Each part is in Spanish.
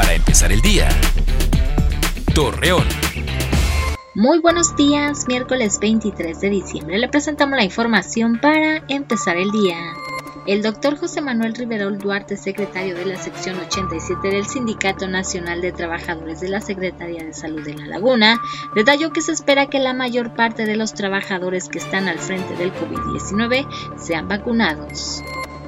Para empezar el día. Torreón. Muy buenos días, miércoles 23 de diciembre. Le presentamos la información para empezar el día. El doctor José Manuel Riverol Duarte, secretario de la sección 87 del Sindicato Nacional de Trabajadores de la Secretaría de Salud de La Laguna, detalló que se espera que la mayor parte de los trabajadores que están al frente del COVID-19 sean vacunados.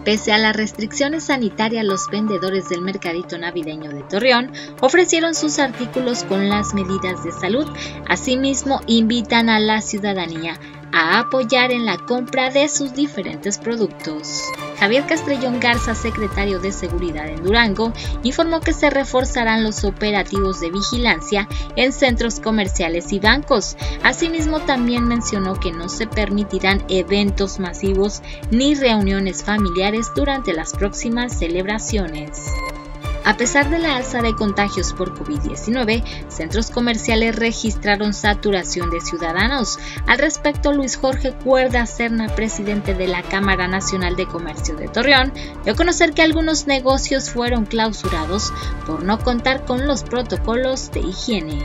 Pese a las restricciones sanitarias, los vendedores del mercadito navideño de Torreón ofrecieron sus artículos con las medidas de salud. Asimismo, invitan a la ciudadanía a apoyar en la compra de sus diferentes productos. Javier Castrellón Garza, secretario de Seguridad en Durango, informó que se reforzarán los operativos de vigilancia en centros comerciales y bancos. Asimismo, también mencionó que no se permitirán eventos masivos ni reuniones familiares durante las próximas celebraciones. A pesar de la alza de contagios por COVID-19, centros comerciales registraron saturación de ciudadanos. Al respecto, Luis Jorge Cuerda Serna, presidente de la Cámara Nacional de Comercio de Torreón, dio a conocer que algunos negocios fueron clausurados por no contar con los protocolos de higiene.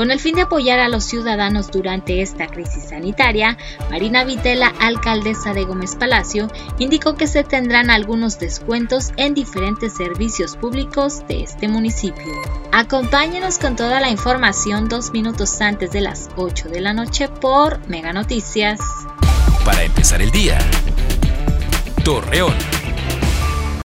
Con el fin de apoyar a los ciudadanos durante esta crisis sanitaria, Marina Vitela, alcaldesa de Gómez Palacio, indicó que se tendrán algunos descuentos en diferentes servicios públicos de este municipio. Acompáñenos con toda la información dos minutos antes de las 8 de la noche por Mega Noticias. Para empezar el día. Torreón.